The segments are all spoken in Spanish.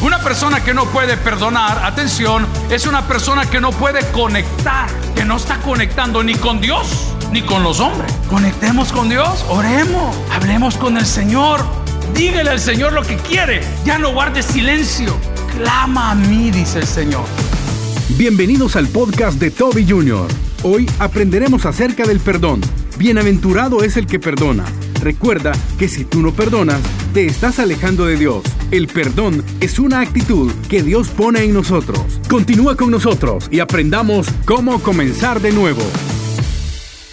Una persona que no puede perdonar, atención, es una persona que no puede conectar, que no está conectando ni con Dios ni con los hombres. Conectemos con Dios, oremos, hablemos con el Señor. Dígale al Señor lo que quiere. Ya no guarde silencio. Clama a mí, dice el Señor. Bienvenidos al podcast de Toby Jr. Hoy aprenderemos acerca del perdón. Bienaventurado es el que perdona. Recuerda que si tú no perdonas, te estás alejando de Dios. El perdón es una actitud que Dios pone en nosotros. Continúa con nosotros y aprendamos cómo comenzar de nuevo.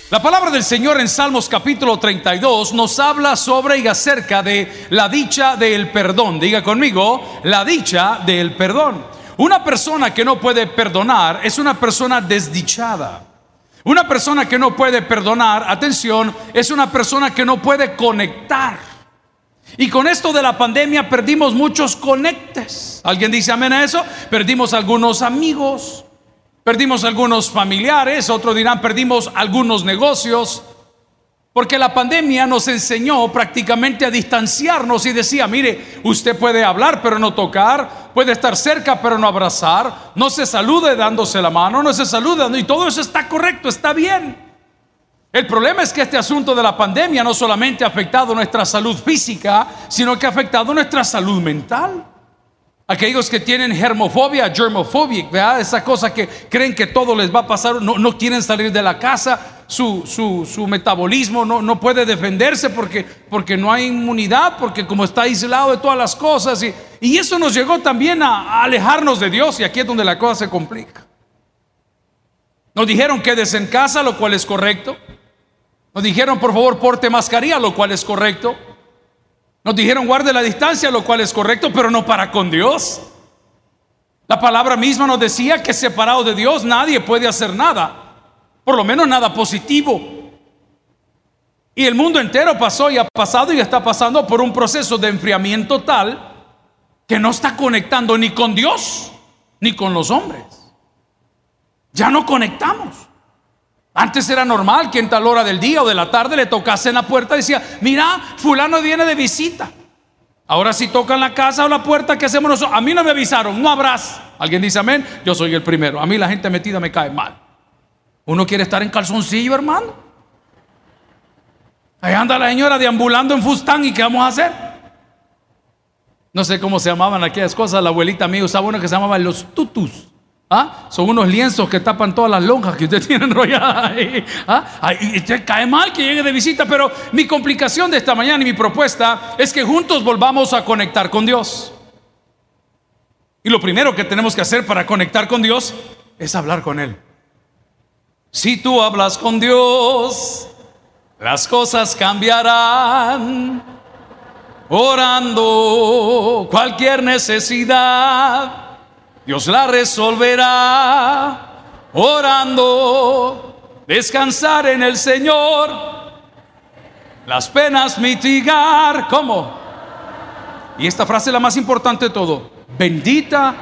La palabra del Señor en Salmos capítulo 32 nos habla sobre y acerca de la dicha del perdón. Diga conmigo, la dicha del perdón. Una persona que no puede perdonar es una persona desdichada. Una persona que no puede perdonar, atención, es una persona que no puede conectar. Y con esto de la pandemia perdimos muchos conectes. ¿Alguien dice amén a eso? Perdimos algunos amigos, perdimos algunos familiares, otros dirán perdimos algunos negocios. Porque la pandemia nos enseñó prácticamente a distanciarnos y decía, mire, usted puede hablar pero no tocar, puede estar cerca pero no abrazar, no se salude dándose la mano, no se saluda y todo eso está correcto, está bien. El problema es que este asunto de la pandemia no solamente ha afectado nuestra salud física, sino que ha afectado nuestra salud mental. Aquellos que tienen germofobia, germofobia, ¿verdad? esa cosa que creen que todo les va a pasar, no quieren salir de la casa, su, su, su metabolismo no, no, puede defenderse porque, porque no hay inmunidad, porque como está aislado de todas las cosas. Y, y eso nos llegó también a, a alejarnos de Dios y aquí es donde la cosa se complica. Nos dijeron quédese en casa, lo cual es correcto. Nos dijeron por favor porte mascarilla, lo cual es correcto. Nos dijeron guarde la distancia, lo cual es correcto, pero no para con Dios. La palabra misma nos decía que separado de Dios nadie puede hacer nada, por lo menos nada positivo. Y el mundo entero pasó y ha pasado y está pasando por un proceso de enfriamiento tal que no está conectando ni con Dios ni con los hombres. Ya no conectamos. Antes era normal que en tal hora del día o de la tarde le tocase en la puerta y decía, mira, fulano viene de visita. Ahora si tocan la casa o la puerta, ¿qué hacemos nosotros? A mí no me avisaron, no habrás. ¿Alguien dice amén? Yo soy el primero. A mí la gente metida me cae mal. Uno quiere estar en calzoncillo, hermano. Ahí anda la señora deambulando en Fustán y ¿qué vamos a hacer? No sé cómo se llamaban aquellas cosas. La abuelita mía usaba uno que se llamaba los tutus. ¿Ah? Son unos lienzos que tapan todas las lonjas que usted tiene enrolladas ahí. ¿Ah? Usted cae mal que llegue de visita, pero mi complicación de esta mañana y mi propuesta es que juntos volvamos a conectar con Dios. Y lo primero que tenemos que hacer para conectar con Dios es hablar con Él. Si tú hablas con Dios, las cosas cambiarán. Orando cualquier necesidad Dios la resolverá orando, descansar en el Señor, las penas mitigar. ¿Cómo? Y esta frase es la más importante de todo. Bendita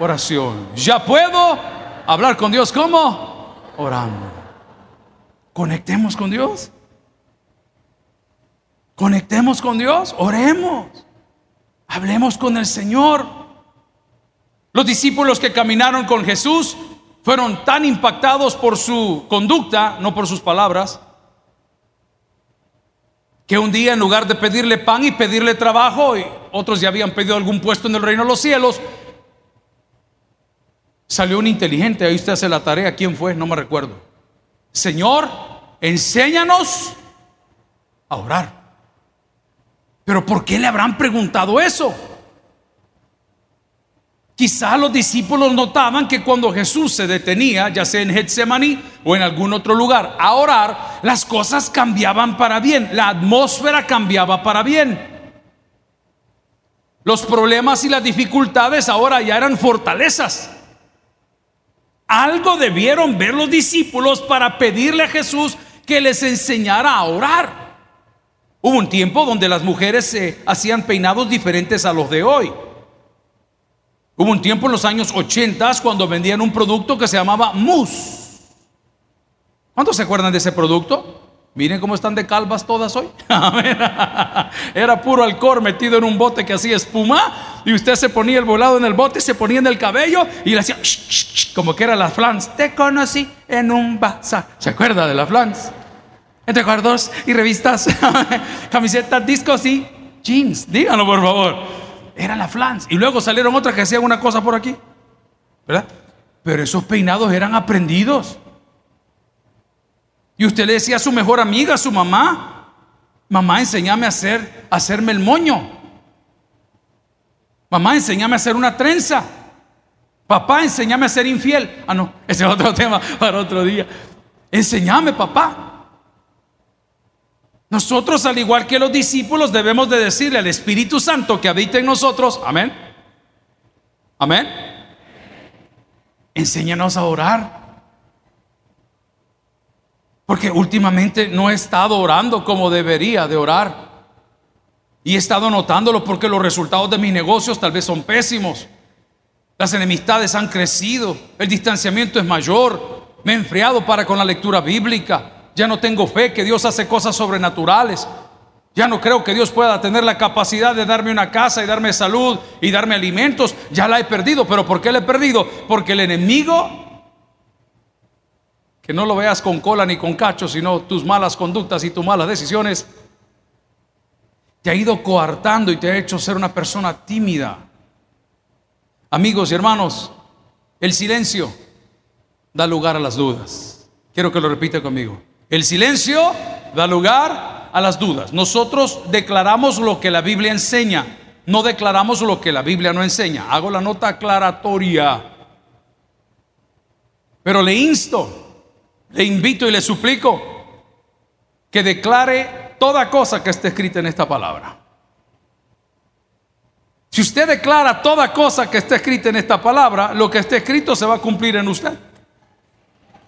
oración. Ya puedo hablar con Dios. ¿Cómo? Orando. Conectemos con Dios. Conectemos con Dios. Oremos. Hablemos con el Señor. Los discípulos que caminaron con Jesús fueron tan impactados por su conducta, no por sus palabras, que un día en lugar de pedirle pan y pedirle trabajo, y otros ya habían pedido algún puesto en el reino de los cielos, salió un inteligente, ahí usted hace la tarea, ¿quién fue? No me recuerdo. Señor, enséñanos a orar. Pero ¿por qué le habrán preguntado eso? Quizá los discípulos notaban que cuando Jesús se detenía, ya sea en Getsemaní o en algún otro lugar, a orar, las cosas cambiaban para bien, la atmósfera cambiaba para bien. Los problemas y las dificultades ahora ya eran fortalezas. Algo debieron ver los discípulos para pedirle a Jesús que les enseñara a orar. Hubo un tiempo donde las mujeres se hacían peinados diferentes a los de hoy. Hubo un tiempo en los años 80 cuando vendían un producto que se llamaba mousse. ¿Cuántos se acuerdan de ese producto? Miren cómo están de calvas todas hoy. Era puro alcohol metido en un bote que hacía espuma. Y usted se ponía el volado en el bote, se ponía en el cabello y le hacía como que era la flans. Te conocí en un bazar. ¿Se acuerda de la flans? Entre cuadros y revistas, camisetas, discos y jeans. Díganlo por favor. Era la flans. Y luego salieron otras que hacían una cosa por aquí. ¿Verdad? Pero esos peinados eran aprendidos. Y usted le decía a su mejor amiga, a su mamá, mamá, enséñame a hacer, a hacerme el moño. Mamá, enséñame a hacer una trenza. Papá, enséñame a ser infiel. Ah, no, ese es otro tema para otro día. Enséñame, papá. Nosotros, al igual que los discípulos, debemos de decirle al Espíritu Santo que habita en nosotros, amén. Amén. Enséñanos a orar. Porque últimamente no he estado orando como debería de orar. Y he estado notándolo porque los resultados de mis negocios tal vez son pésimos. Las enemistades han crecido, el distanciamiento es mayor, me he enfriado para con la lectura bíblica, ya no tengo fe que Dios hace cosas sobrenaturales, ya no creo que Dios pueda tener la capacidad de darme una casa y darme salud y darme alimentos, ya la he perdido, pero ¿por qué la he perdido? Porque el enemigo que no lo veas con cola ni con cacho, sino tus malas conductas y tus malas decisiones, te ha ido coartando y te ha hecho ser una persona tímida. Amigos y hermanos, el silencio da lugar a las dudas. Quiero que lo repita conmigo. El silencio da lugar a las dudas. Nosotros declaramos lo que la Biblia enseña, no declaramos lo que la Biblia no enseña. Hago la nota aclaratoria. Pero le insto le invito y le suplico que declare toda cosa que esté escrita en esta palabra. Si usted declara toda cosa que esté escrita en esta palabra, lo que esté escrito se va a cumplir en usted.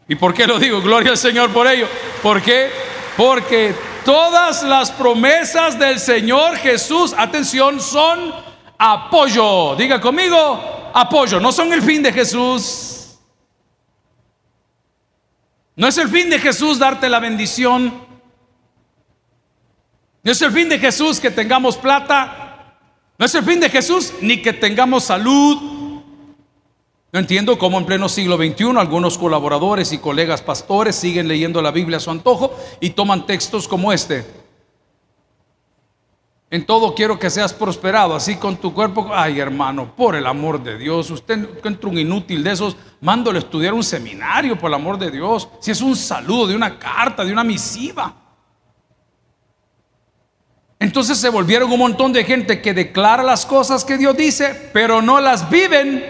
¿Y por qué lo digo? Gloria al Señor por ello. ¿Por qué? Porque todas las promesas del Señor Jesús, atención, son apoyo. Diga conmigo, apoyo. No son el fin de Jesús, no es el fin de Jesús darte la bendición. No es el fin de Jesús que tengamos plata. No es el fin de Jesús ni que tengamos salud. No entiendo cómo en pleno siglo XXI algunos colaboradores y colegas pastores siguen leyendo la Biblia a su antojo y toman textos como este. En todo quiero que seas prosperado, así con tu cuerpo. Ay, hermano, por el amor de Dios, usted encuentra un inútil de esos, mándole a estudiar un seminario, por el amor de Dios. Si es un saludo, de una carta, de una misiva. Entonces se volvieron un montón de gente que declara las cosas que Dios dice, pero no las viven.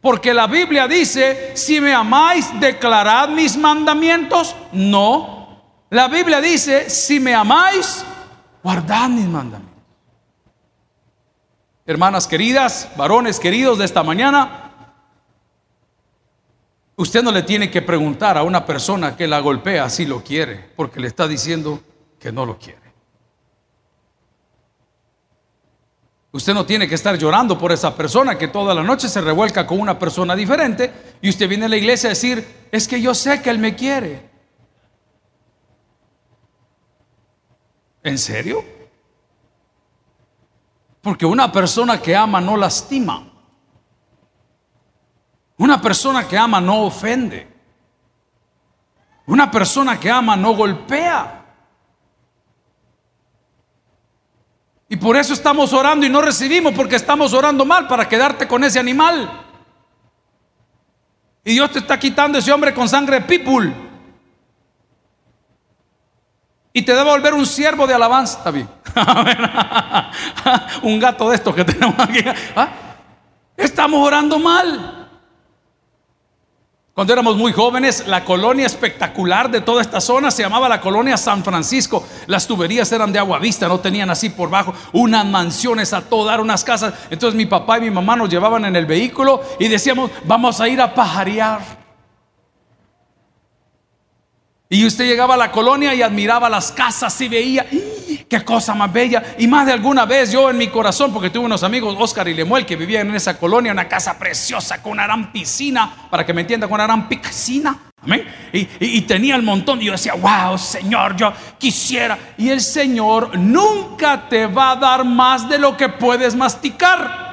Porque la Biblia dice, si me amáis, declarad mis mandamientos. No. La Biblia dice, si me amáis, guardad mis mandamientos. Hermanas queridas, varones queridos de esta mañana, usted no le tiene que preguntar a una persona que la golpea si lo quiere, porque le está diciendo que no lo quiere. Usted no tiene que estar llorando por esa persona que toda la noche se revuelca con una persona diferente y usted viene a la iglesia a decir, es que yo sé que él me quiere. ¿En serio? Porque una persona que ama no lastima. Una persona que ama no ofende. Una persona que ama no golpea. Y por eso estamos orando y no recibimos porque estamos orando mal para quedarte con ese animal. Y Dios te está quitando ese hombre con sangre de people y te debe volver un siervo de alabanza. Está bien. un gato de estos que tenemos aquí. ¿Ah? Estamos orando mal. Cuando éramos muy jóvenes, la colonia espectacular de toda esta zona se llamaba la colonia San Francisco. Las tuberías eran de agua vista, no tenían así por bajo unas mansiones a todo dar, unas casas. Entonces mi papá y mi mamá nos llevaban en el vehículo y decíamos, vamos a ir a pajarear. Y usted llegaba a la colonia y admiraba las casas y veía, qué cosa más bella. Y más de alguna vez yo en mi corazón, porque tuve unos amigos, Oscar y Lemuel, que vivían en esa colonia, una casa preciosa con una gran piscina, para que me entienda, con una gran piscina. Amén. Y, tenía el montón. Y yo decía, wow, Señor, yo quisiera. Y el Señor nunca te va a dar más de lo que puedes masticar.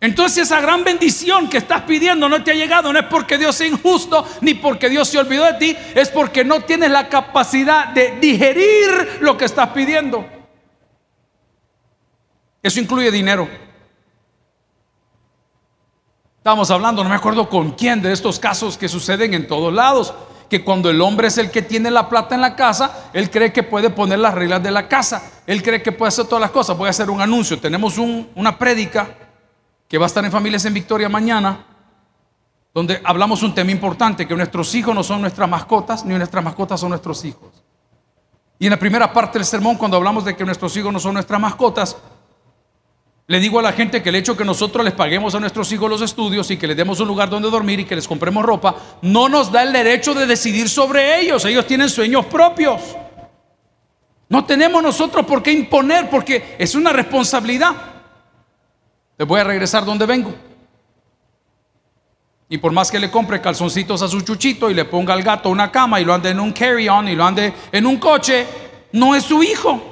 Entonces esa gran bendición que estás pidiendo no te ha llegado, no es porque Dios sea injusto, ni porque Dios se olvidó de ti, es porque no tienes la capacidad de digerir lo que estás pidiendo. Eso incluye dinero. Estábamos hablando, no me acuerdo con quién, de estos casos que suceden en todos lados, que cuando el hombre es el que tiene la plata en la casa, él cree que puede poner las reglas de la casa, él cree que puede hacer todas las cosas. Voy a hacer un anuncio, tenemos una prédica que va a estar en Familias en Victoria mañana, donde hablamos un tema importante, que nuestros hijos no son nuestras mascotas, ni nuestras mascotas son nuestros hijos. Y en la primera parte del sermón, cuando hablamos de que nuestros hijos no son nuestras mascotas, le digo a la gente que el hecho que nosotros les paguemos a nuestros hijos los estudios y que les demos un lugar donde dormir y que les compremos ropa, no nos da el derecho de decidir sobre ellos. Ellos tienen sueños propios. No tenemos nosotros por qué imponer, porque es una responsabilidad. Les voy a regresar donde vengo. Y por más que le compre calzoncitos a su chuchito y le ponga al gato una cama y lo ande en un carry-on y lo ande en un coche, no es su hijo.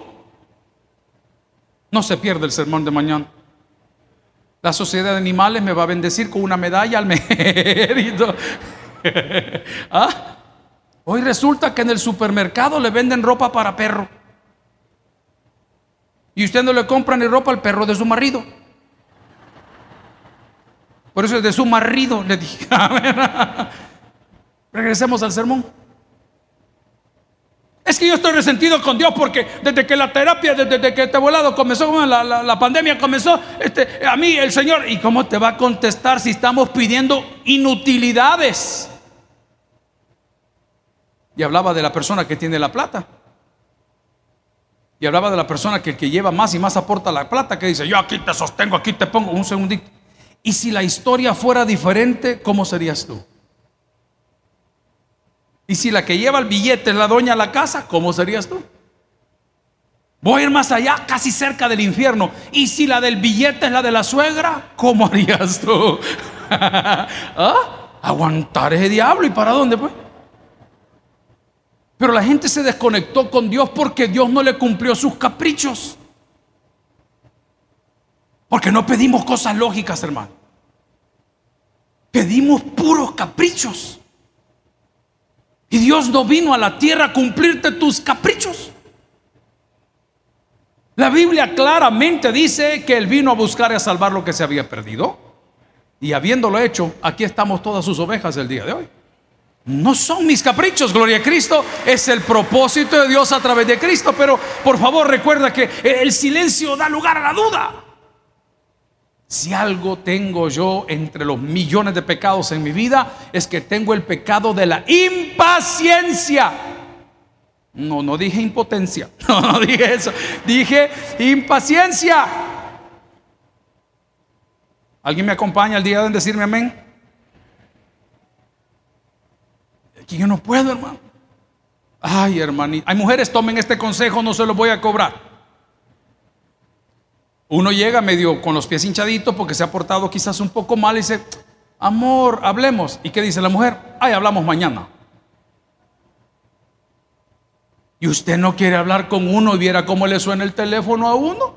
No se pierde el sermón de mañana. La sociedad de animales me va a bendecir con una medalla al mérito. ¿Ah? Hoy resulta que en el supermercado le venden ropa para perro. Y usted no le compra ni ropa al perro de su marido. Por eso es de su marido, le dije. Regresemos al sermón. Es que yo estoy resentido con Dios porque desde que la terapia, desde que este volado comenzó, la, la, pandemia comenzó, este, a mí el Señor, ¿y cómo te va a contestar si estamos pidiendo inutilidades? Y hablaba de la persona que tiene la plata. Y hablaba de la persona que, que lleva más y más aporta la plata, que dice, yo aquí te sostengo, aquí te pongo un segundito. Y si la historia fuera diferente, ¿cómo serías tú? Y si la que lleva el billete es la doña a la casa, ¿cómo serías tú? Voy a ir más allá, casi cerca del infierno. Y si la del billete es la de la suegra, ¿cómo harías tú? ¿Ah? Aguantar ese diablo y para dónde pues. Pero la gente se desconectó con Dios porque Dios no le cumplió sus caprichos. Porque no pedimos cosas lógicas, hermano. Pedimos puros caprichos. Y Dios no vino a la tierra a cumplirte tus caprichos. La Biblia claramente dice que Él vino a buscar y a salvar lo que se había perdido. Y habiéndolo hecho, aquí estamos todas sus ovejas el día de hoy. No son mis caprichos, gloria a Cristo, es el propósito de Dios a través de Cristo, pero por favor recuerda que el silencio da lugar a la duda. Si algo tengo yo entre los millones de pecados en mi vida, es que tengo el pecado de la impaciencia. No, no dije impotencia. No, no dije eso. Dije impaciencia. ¿Alguien me acompaña el día de decirme amén? Que yo no puedo, hermano. Ay, hermanito. Hay mujeres, tomen este consejo, no se lo voy a cobrar. Uno llega medio con los pies hinchaditos porque se ha portado quizás un poco mal y dice, amor, hablemos. ¿Y qué dice la mujer? Ay, hablamos mañana. Y usted no quiere hablar con uno y viera cómo le suena el teléfono a uno.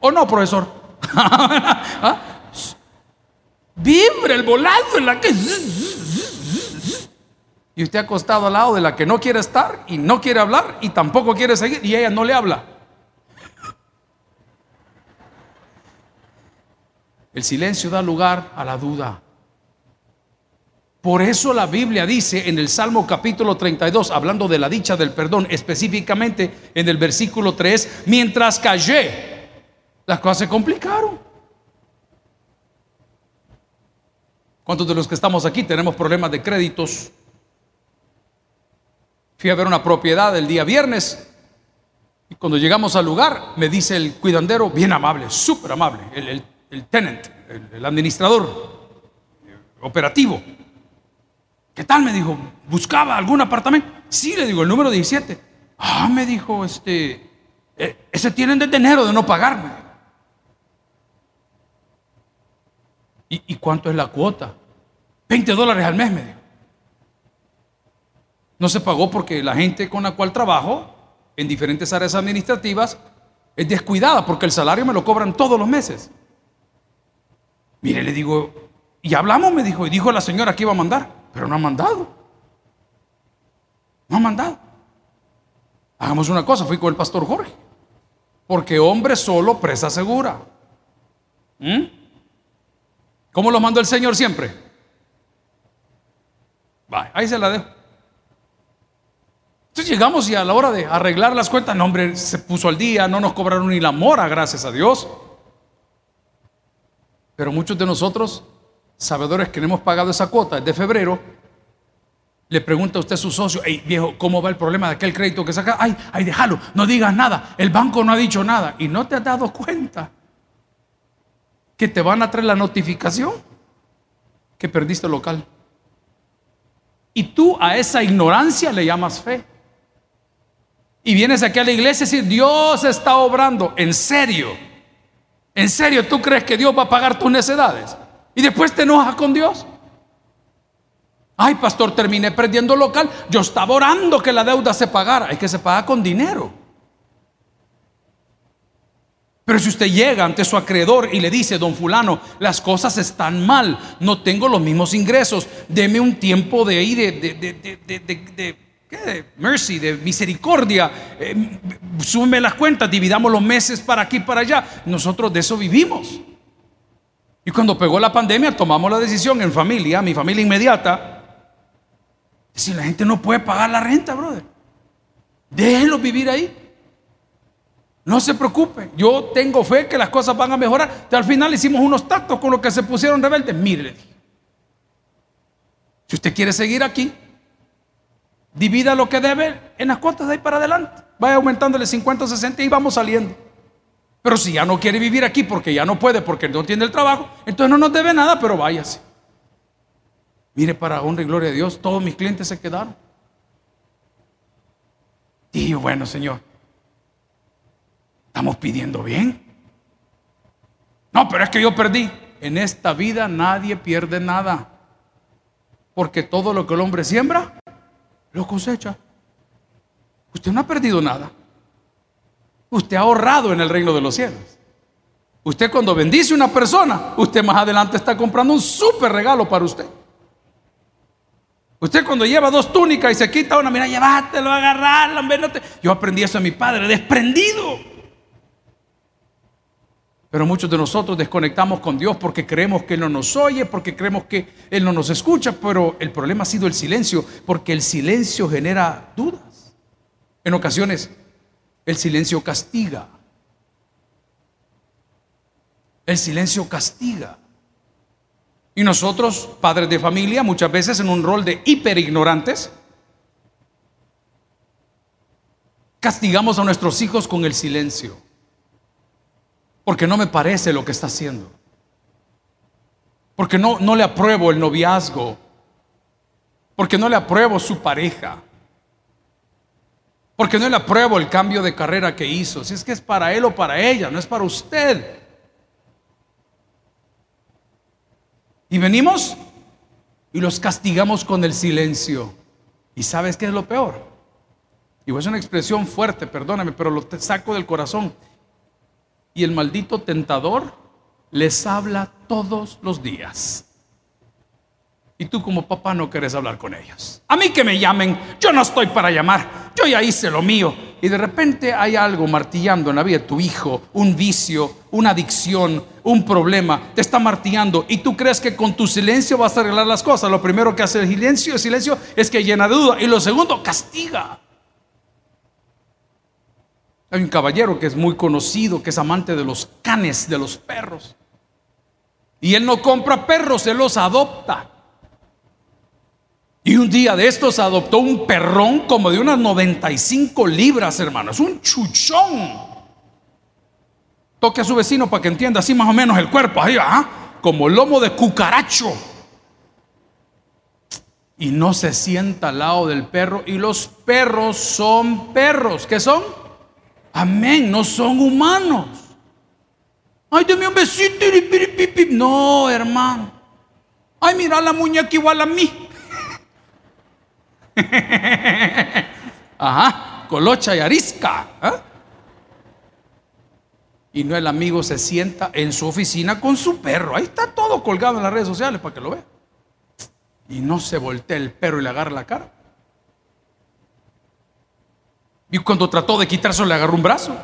¿O no, profesor? ¿Ah? El volado en la que y usted acostado al lado de la que no quiere estar y no quiere hablar y tampoco quiere seguir y ella no le habla. El silencio da lugar a la duda. Por eso la Biblia dice en el Salmo capítulo 32, hablando de la dicha del perdón, específicamente en el versículo 3, mientras callé, las cosas se complicaron. ¿Cuántos de los que estamos aquí tenemos problemas de créditos? Fui a ver una propiedad el día viernes y cuando llegamos al lugar me dice el cuidandero, bien amable, súper amable, el, tenant, el, administrador operativo. ¿Qué tal? Me dijo, ¿buscaba algún apartamento? Sí, le digo, el número 17. Ah, me dijo, este, e, ese tienen de enero de no pagarme. ¿Y, ¿Y, cuánto es la cuota? 20 dólares al mes, me dijo. No se pagó porque la gente con la cual trabajo en diferentes áreas administrativas es descuidada porque el salario me lo cobran todos los meses. Mire, le digo, y hablamos, me dijo, y dijo la señora que iba a mandar, pero no ha mandado. No ha mandado. Hagamos una cosa, fui con el pastor Jorge, porque hombre solo, presa segura. ¿Mm? ¿Cómo lo mandó el Señor siempre? ahí se la dejo. Entonces llegamos y a la hora de arreglar las cuentas, no hombre, se puso al día, no nos cobraron ni la mora, gracias a Dios. Pero muchos de nosotros, sabedores que no hemos pagado esa cuota de febrero, le pregunta a usted a su socio, hey viejo, ¿cómo va el problema de aquel crédito que saca? Ay, ay, déjalo, no digas nada, el banco no ha dicho nada. Y no te has dado cuenta que te van a traer la notificación que perdiste el local. Y tú a esa ignorancia le llamas fe. Y vienes aquí a la iglesia y dices, Dios está obrando. En serio. En serio, ¿tú crees que Dios va a pagar tus necesidades? Y después te enojas con Dios. Ay, pastor, terminé perdiendo local. Yo estaba orando que la deuda se pagara. Es que se paga con dinero. Pero si usted llega ante su acreedor y le dice, don fulano, las cosas están mal, no tengo los mismos ingresos, deme un tiempo de ahí de, de, de, de ¿Qué? Mercy, de misericordia. Eh, súme las cuentas, dividamos los meses para aquí y para allá. Nosotros de eso vivimos. Y cuando pegó la pandemia, tomamos la decisión en familia, mi familia inmediata. Si la gente no puede pagar la renta, brother, déjenlo vivir ahí. No se preocupe, yo tengo fe que las cosas van a mejorar. Al final hicimos unos tactos con los que se pusieron rebeldes. Mire, si usted quiere seguir aquí, Divida lo que debe en las cuotas de ahí para adelante. Vaya aumentándole 50 o 60 y vamos saliendo. Pero si ya no quiere vivir aquí porque ya no puede, porque no tiene el trabajo, entonces no nos debe nada, pero váyase. Mire, para honra y gloria de Dios, todos mis clientes se quedaron. Y bueno, Señor, estamos pidiendo bien. No, pero es que yo perdí. En esta vida nadie pierde nada. Porque todo lo que el hombre siembra, lo cosecha. Usted no ha perdido nada. Usted ha ahorrado en el reino de los cielos. Usted cuando bendice a una persona, usted más adelante está comprando un súper regalo para usted. Usted cuando lleva dos túnicas y se quita una, mira, llévatelo, agarrarla, Yo aprendí eso a mi padre, desprendido. Pero muchos de nosotros desconectamos con Dios porque creemos que Él no nos oye, porque creemos que Él no nos escucha, pero el problema ha sido el silencio, porque el silencio genera dudas. En ocasiones, el silencio castiga. El silencio castiga. Y nosotros, padres de familia, muchas veces en un rol de hiperignorantes, castigamos a nuestros hijos con el silencio porque no me parece lo que está haciendo. Porque no, no le apruebo el noviazgo. Porque no le apruebo su pareja. Porque no le apruebo el cambio de carrera que hizo. Si es que es para él o para ella, no es para usted. Y venimos y los castigamos con el silencio. ¿Y sabes qué es lo peor? Y es una expresión fuerte, perdóname, pero lo saco del corazón y el maldito tentador les habla todos los días. Y tú como papá no quieres hablar con ellos. A mí que me llamen, yo no estoy para llamar, yo ya hice lo mío. Y de repente hay algo martillando en la vida de tu hijo, un vicio, una adicción, un problema, te está martillando y tú crees que con tu silencio vas a arreglar las cosas. Lo primero que hace el silencio, el silencio es que llena de duda y lo segundo, castiga. Hay un caballero que es muy conocido, que es amante de los canes, de los perros. Y él no compra perros, él los adopta. Y un día de estos adoptó un perrón como de unas 95 libras, hermanos, un chuchón. Toque a su vecino para que entienda así más o menos el cuerpo, ahí, ¿ah? como lomo de cucaracho. Y no se sienta al lado del perro. Y los perros son perros. ¿Qué son? Amén, no son humanos. Ay, deme un besito. No, hermano. Ay, mira la muñeca igual a mí. Ajá, colocha y arisca. ¿eh? Y no el amigo se sienta en su oficina con su perro. Ahí está todo colgado en las redes sociales para que lo vea. Y no se voltea el perro y le agarra la cara. Y cuando trató de quitarse le agarró un brazo.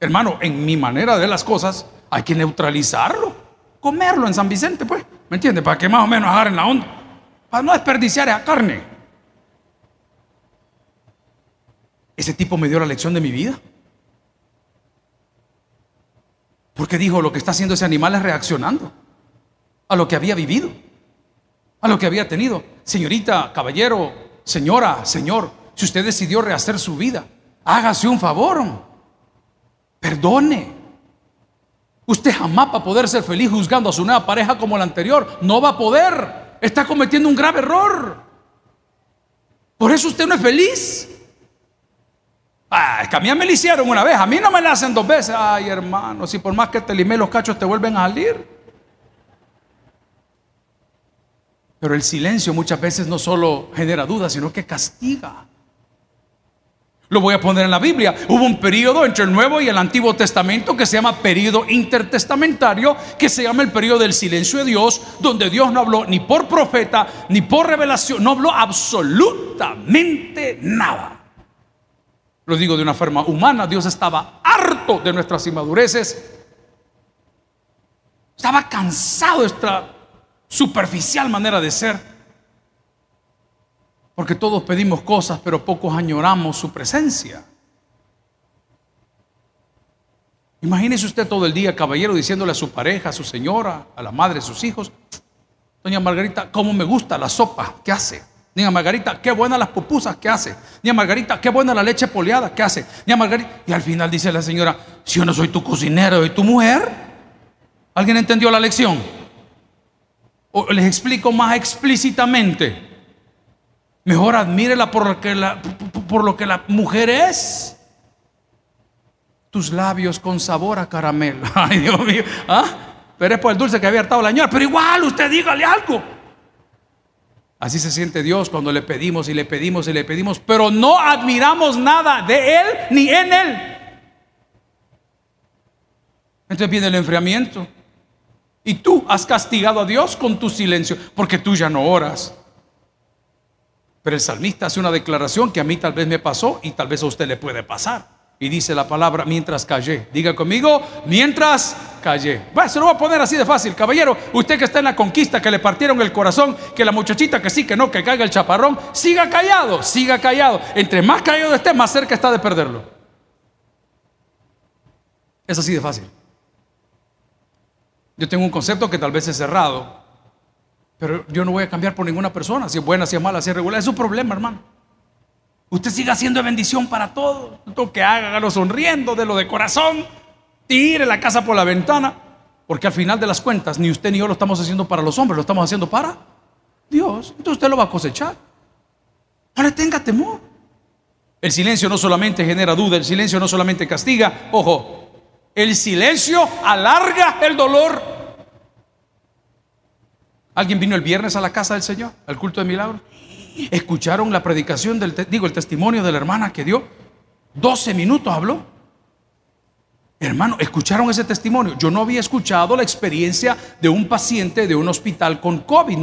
Hermano, en mi manera de las cosas, hay que neutralizarlo. Comerlo en San Vicente, pues. ¿Me entiende? Para que más o menos agarren la onda. Para no desperdiciar esa carne. Ese tipo me dio la lección de mi vida. Porque dijo, lo que está haciendo ese animal es reaccionando a lo que había vivido, a lo que había tenido. Señorita, caballero, señora, señor, si usted decidió rehacer su vida, hágase un favor, perdone. Usted jamás va a poder ser feliz juzgando a su nueva pareja como la anterior. No va a poder. Está cometiendo un grave error. Por eso usted no es feliz. Ah, es que a mí me lo hicieron una vez, a mí no me la hacen dos veces. Ay, hermano, si por más que te limé los cachos te vuelven a salir. Pero el silencio muchas veces no solo genera dudas, sino que castiga. Lo voy a poner en la Biblia. Hubo un periodo entre el Nuevo y el Antiguo Testamento que se llama periodo intertestamentario, que se llama el periodo del silencio de Dios, donde Dios no habló ni por profeta, ni por revelación, no habló absolutamente nada. Lo digo de una forma humana, Dios estaba harto de nuestras inmadureces. Estaba cansado de nuestra superficial manera de ser. Porque todos pedimos cosas, pero pocos añoramos su presencia. Imagínese usted todo el día, caballero, diciéndole a su pareja, a su señora, a la madre de sus hijos, Doña Margarita, cómo me gusta la sopa que hace. Niña Margarita, qué buenas las pupusas que hace. Niña Margarita, qué buena la leche poliada que hace. Niña Margarita. Y al final dice la señora, si yo no soy tu cocinero y tu mujer. ¿Alguien entendió la lección? O les explico más explícitamente. Mejor admírela por lo que la, por lo que la mujer es. Tus labios con sabor a caramelo. Ay, Dios mío. ¿Ah? Pero es por el dulce que había hartado la señora. Pero igual, usted dígale algo. Así se siente Dios cuando le pedimos y le pedimos y le pedimos, pero no admiramos nada de Él ni en Él. Entonces viene el enfriamiento. Y tú has castigado a Dios con tu silencio, porque tú ya no oras. Pero el salmista hace una declaración que a mí tal vez me pasó y tal vez a usted le puede pasar. Y dice la palabra mientras callé. Diga conmigo, mientras callé. Bueno, se lo voy a poner así de fácil. Caballero, usted que está en la conquista, que le partieron el corazón, que la muchachita que sí, que no, que caiga el chaparrón, siga callado, siga callado. Entre más callado esté, más cerca está de perderlo. Es así de fácil. Yo tengo un concepto que tal vez es cerrado, pero yo no voy a cambiar por ninguna persona, si es buena, si es mala, si es regular. Es un problema, hermano. Usted siga siendo bendición para todos. Todo que haga, hágalo sonriendo de lo de corazón. Tire la casa por la ventana. Porque al final de las cuentas, ni usted ni yo lo estamos haciendo para los hombres, lo estamos haciendo para Dios. Entonces usted lo va a cosechar. No le tenga temor. El silencio no solamente genera duda, el silencio no solamente castiga. Ojo, el silencio alarga el dolor. ¿Alguien vino el viernes a la casa del Señor, al culto de milagros? escucharon la predicación del, digo, el testimonio de la hermana que dio. 12 minutos habló. Hermano, escucharon ese testimonio. Yo no había escuchado la experiencia de un paciente de un hospital con COVID.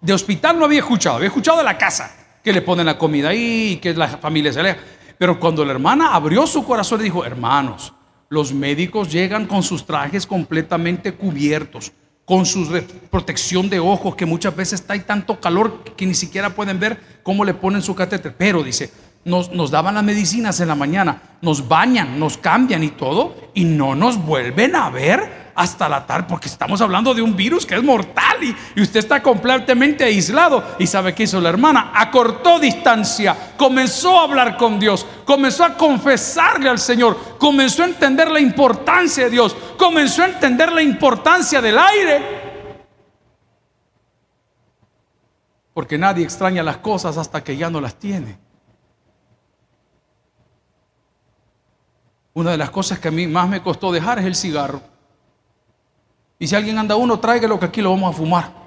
De hospital no había escuchado, había escuchado de la casa, que le ponen la comida ahí que la familia se aleja. Pero cuando la hermana abrió su corazón y dijo, hermanos, los médicos llegan con sus trajes completamente cubiertos con su protección de ojos, que muchas veces hay tanto calor que ni siquiera pueden ver cómo le ponen su catéter. Pero dice, nos, nos, daban las medicinas en la mañana, nos bañan, nos cambian y todo, y no nos vuelven a ver hasta la tarde, porque estamos hablando de un virus que es mortal y, usted está completamente aislado. ¿Y sabe qué hizo la hermana? Acortó distancia, comenzó a hablar con Dios, comenzó a confesarle al Señor, comenzó a entender la importancia de Dios, comenzó a entender la importancia del aire. Porque nadie extraña las cosas hasta que ya no las tiene. Una de las cosas que a mí más me costó dejar es el cigarro. Y si alguien anda uno, tráigalo que aquí lo vamos a fumar.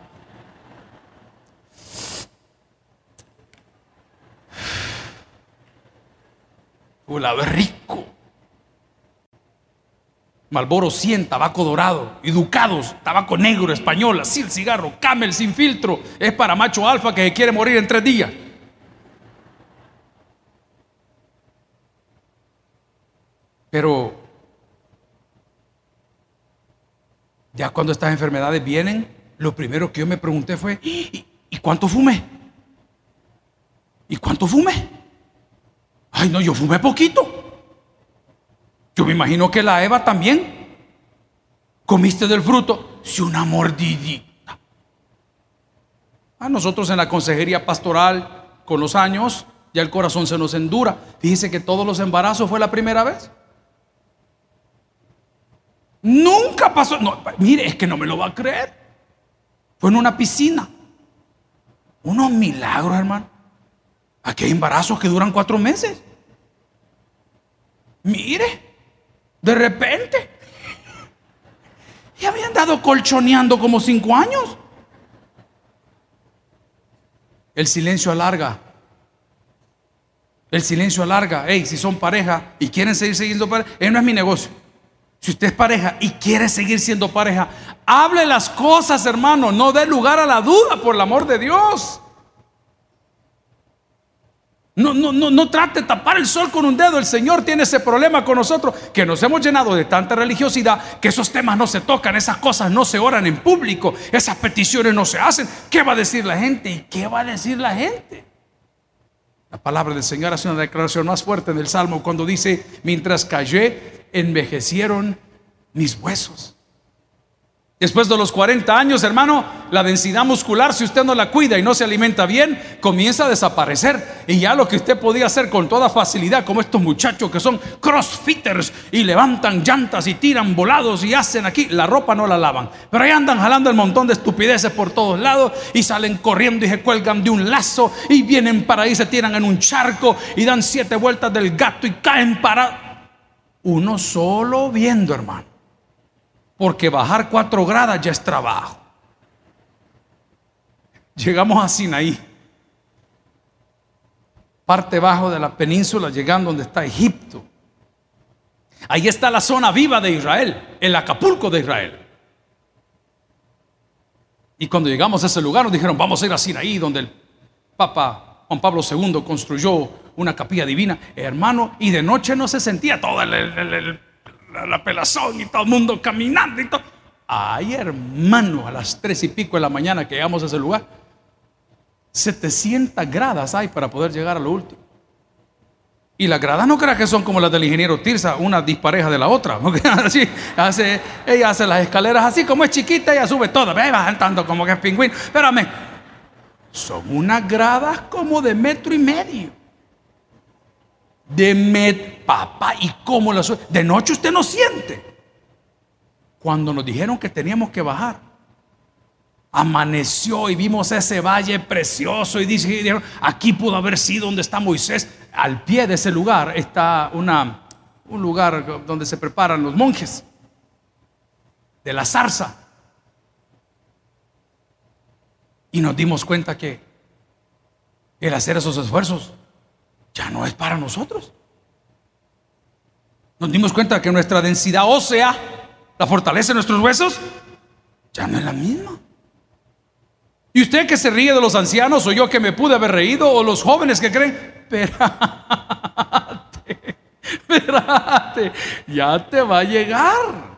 La rico. Malboro 100, tabaco dorado, educados, tabaco negro, español, así el cigarro, camel sin filtro, es para macho alfa que se quiere morir en tres días. Pero ya cuando estas enfermedades vienen, lo primero que yo me pregunté fue, ¿y, ¿y cuánto fumé? ¿Y cuánto fumé? Ay, no, yo fumé poquito. Yo me imagino que la Eva también. Comiste del fruto, si una mordidita. A nosotros en la consejería pastoral, con los años, ya el corazón se nos endura. Fíjese que todos los embarazos fue la primera vez. Nunca pasó. No, mire, es que no me lo va a creer. Fue en una piscina. Unos milagros, hermano. Aquí hay embarazos que duran cuatro meses. Mire. De repente. Y habían dado colchoneando como cinco años. El silencio alarga. El silencio alarga. Hey, si son pareja y quieren seguir siendo pareja, eh, no es mi negocio. Si usted es pareja y quiere seguir siendo pareja, hable las cosas, hermano. No dé lugar a la duda, por el amor de Dios. No, no, no, no trate de tapar el sol con un dedo. El Señor tiene ese problema con nosotros, que nos hemos llenado de tanta religiosidad, que esos temas no se tocan, esas cosas no se oran en público, esas peticiones no se hacen. ¿Qué va a decir la gente? ¿Y qué va a decir la gente? La palabra del Señor hace una declaración más fuerte en el Salmo cuando dice, mientras callé, envejecieron mis huesos. Después de los 40 años, hermano, la densidad muscular, si usted no la cuida y no se alimenta bien, comienza a desaparecer. Y ya lo que usted podía hacer con toda facilidad, como estos muchachos que son crossfitters y levantan llantas y tiran volados y hacen aquí, la ropa no la lavan. Pero ahí andan jalando el montón de estupideces por todos lados y salen corriendo y se cuelgan de un lazo y vienen para ahí, se tiran en un charco y dan siete vueltas del gato y caen para... Uno solo viendo, hermano porque bajar cuatro gradas ya es trabajo. Llegamos a Sinaí, parte bajo de la península, llegando donde está Egipto. Ahí está la zona viva de Israel, el Acapulco de Israel. Y cuando llegamos a ese lugar nos dijeron, vamos a ir a Sinaí, donde el Papa Juan Pablo II construyó una capilla divina, hermano, y de noche no se sentía todo el, el la, pelazón y todo el mundo caminando y todo. Ay, hermano, a las tres y pico de la mañana que llegamos a ese lugar, 700 gradas hay para poder llegar a lo último. Y las gradas no creas que son como las del ingeniero Tirsa, una dispareja de la otra. Hace, ella hace las escaleras así, como es chiquita, ella sube todas, ve bajando como que es pingüino. Espérame, son unas gradas como de metro y medio de med, papá, ¿y cómo la De noche usted no siente. Cuando nos dijeron que teníamos que bajar, amaneció y vimos ese valle precioso y dijeron, aquí pudo haber sido donde está Moisés. Al pie de ese lugar está una, un lugar donde se preparan los monjes de la zarza. Y nos dimos cuenta que el hacer esos esfuerzos ya no es para nosotros. Nos dimos cuenta que nuestra densidad ósea, la fortaleza de nuestros huesos, ya no es la misma. Y usted que se ríe de los ancianos, o yo que me pude haber reído, o los jóvenes que creen, espérate, espérate, ya te va a llegar.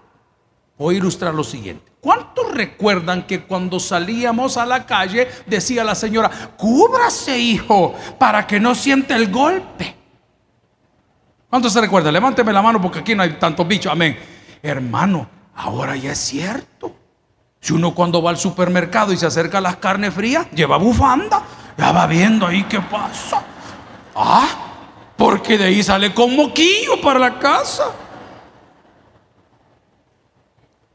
Voy a ilustrar lo siguiente. ¿Cuántos recuerdan que cuando salíamos a la calle decía la señora, cúbrase hijo para que no siente el golpe? ¿Cuántos se recuerdan? Levánteme la mano porque aquí no hay tantos bichos. Amén. Hermano, ahora ya es cierto. Si uno cuando va al supermercado y se acerca a las carnes frías, lleva bufanda, ya va viendo ahí qué pasa. Ah, porque de ahí sale con moquillo para la casa.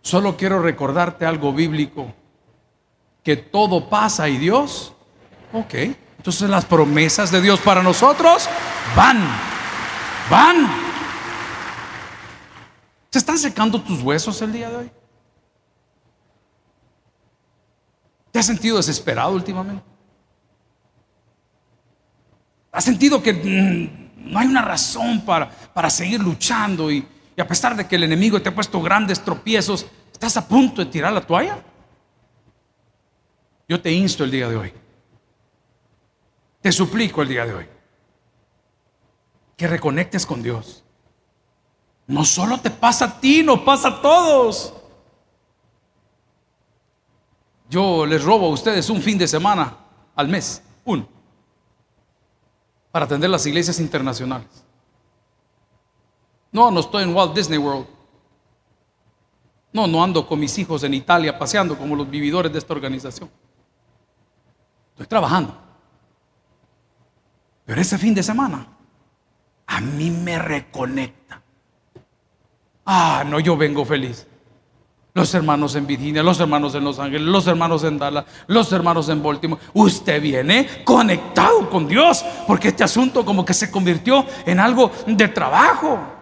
Solo quiero recordarte algo bíblico, que todo pasa y Dios, ok, entonces las promesas de Dios para nosotros van, van. ¿Se están secando tus huesos el día de hoy? ¿Te has sentido desesperado últimamente? ¿Has sentido que mm, no hay una razón para, para seguir luchando y, y a pesar de que el enemigo te ha puesto grandes tropiezos, estás a punto de tirar la toalla? Yo te insto el día de hoy. Te suplico el día de hoy que reconectes con Dios. No solo te pasa a ti, nos pasa a todos. Yo les robo a ustedes un fin de semana al mes, uno, para atender las iglesias internacionales. No, no estoy en Walt Disney World. No, no ando con mis hijos en Italia paseando como los vividores de esta organización. Estoy trabajando. Pero ese fin de semana a mí me reconecta. Ah, no, yo vengo feliz. Los hermanos en Virginia, los hermanos en Los Ángeles, los hermanos en Dallas, los hermanos en Baltimore. Usted viene conectado con Dios, porque este asunto como que se convirtió en algo de trabajo.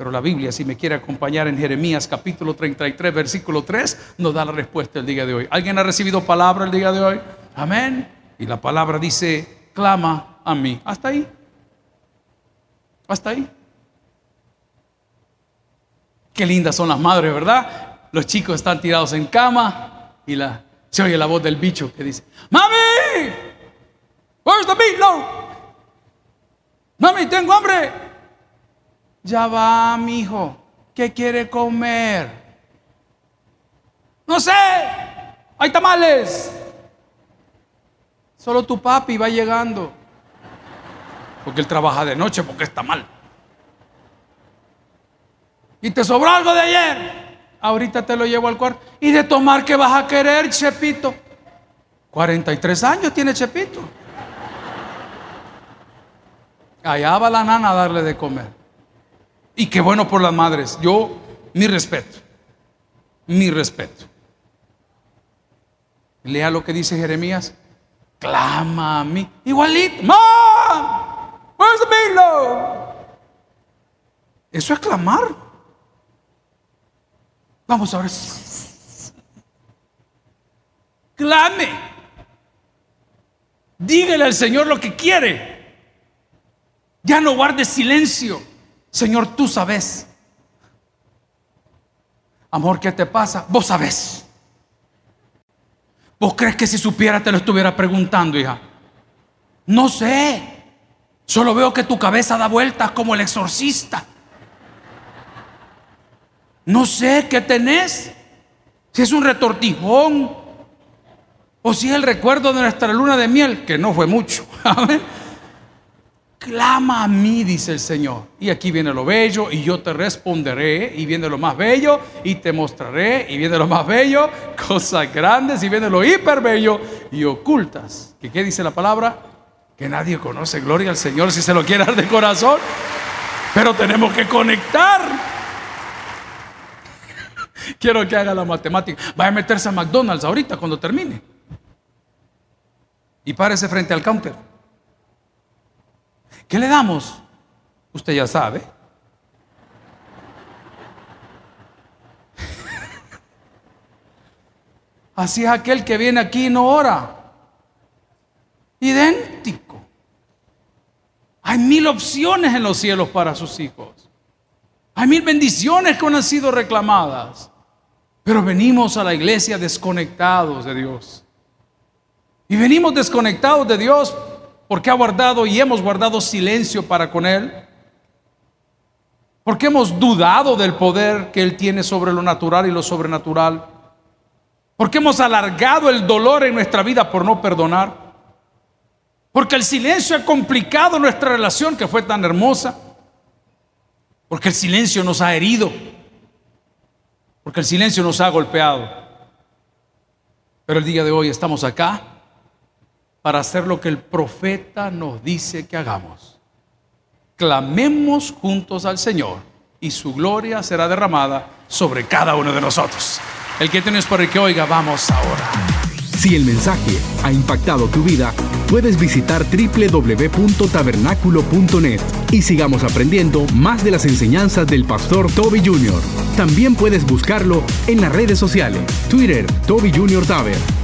Pero la Biblia, si me quiere acompañar en Jeremías capítulo 33, versículo 3, nos da la respuesta el día de hoy. ¿Alguien ha recibido palabra el día de hoy? Amén. Y la palabra dice, clama a mí. Hasta ahí. Hasta ahí. Qué lindas son las madres, ¿verdad? Los chicos están tirados en cama y la, se oye la voz del bicho que dice, ¡Mami! Where's the meatloaf? Mami, tengo hambre. Ya va, mi hijo. ¿Qué quiere comer? No sé. Hay tamales. Solo tu papi va llegando. Porque él trabaja de noche porque está mal. Y te sobró algo de ayer. Ahorita te lo llevo al cuarto. ¿Y de tomar qué vas a querer, Chepito? 43 años tiene Chepito. Allá va la nana a darle de comer. Y qué bueno por las madres. Yo, mi respeto. Mi respeto. Lea lo que dice Jeremías. Clama a mí. Igualito. ¡Mom! Where's the Eso es clamar. Vamos a ver. Clame. Dígale al Señor lo que quiere. Ya no guarde silencio. Señor, tú sabes. Amor, ¿qué te pasa? Vos sabes. ¿Vos crees que si supiera te lo estuviera preguntando, hija? No sé. Solo veo que tu cabeza da vueltas como el exorcista. No sé qué tenés. Si es un retortijón o si es el recuerdo de nuestra luna de miel, que no fue mucho. Clama a mí, dice el Señor. Y aquí viene lo bello y yo te responderé. Y viene lo más bello y te mostraré. Y viene lo más bello, cosas grandes. Y viene lo hiper bello y ocultas. ¿Qué, qué dice la palabra? que nadie conoce. Gloria al Señor si se lo quiere dar de corazón. Pero tenemos que conectar. Quiero que haga la matemática. Va a meterse a McDonald's ahorita cuando termine. Y párese frente al counter. ¿Qué le damos? Usted ya sabe. Así es aquel que viene aquí y no ora. Idéntico. Hay mil opciones en los cielos para sus hijos. Hay mil bendiciones que han sido reclamadas. Pero venimos a la iglesia desconectados de Dios. Y venimos desconectados de Dios porque ha guardado y hemos guardado silencio para con Él. Porque hemos dudado del poder que Él tiene sobre lo natural y lo sobrenatural. Porque hemos alargado el dolor en nuestra vida por no perdonar. Porque el silencio ha complicado nuestra relación que fue tan hermosa. Porque el silencio nos ha herido. Porque el silencio nos ha golpeado. Pero el día de hoy estamos acá para hacer lo que el profeta nos dice que hagamos. Clamemos juntos al Señor y su gloria será derramada sobre cada uno de nosotros. El que tienes por el que oiga, vamos ahora. Si el mensaje ha impactado tu vida, puedes visitar www.tabernaculo.net y sigamos aprendiendo más de las enseñanzas del pastor Toby Jr. También puedes buscarlo en las redes sociales, Twitter, Toby Jr. Taber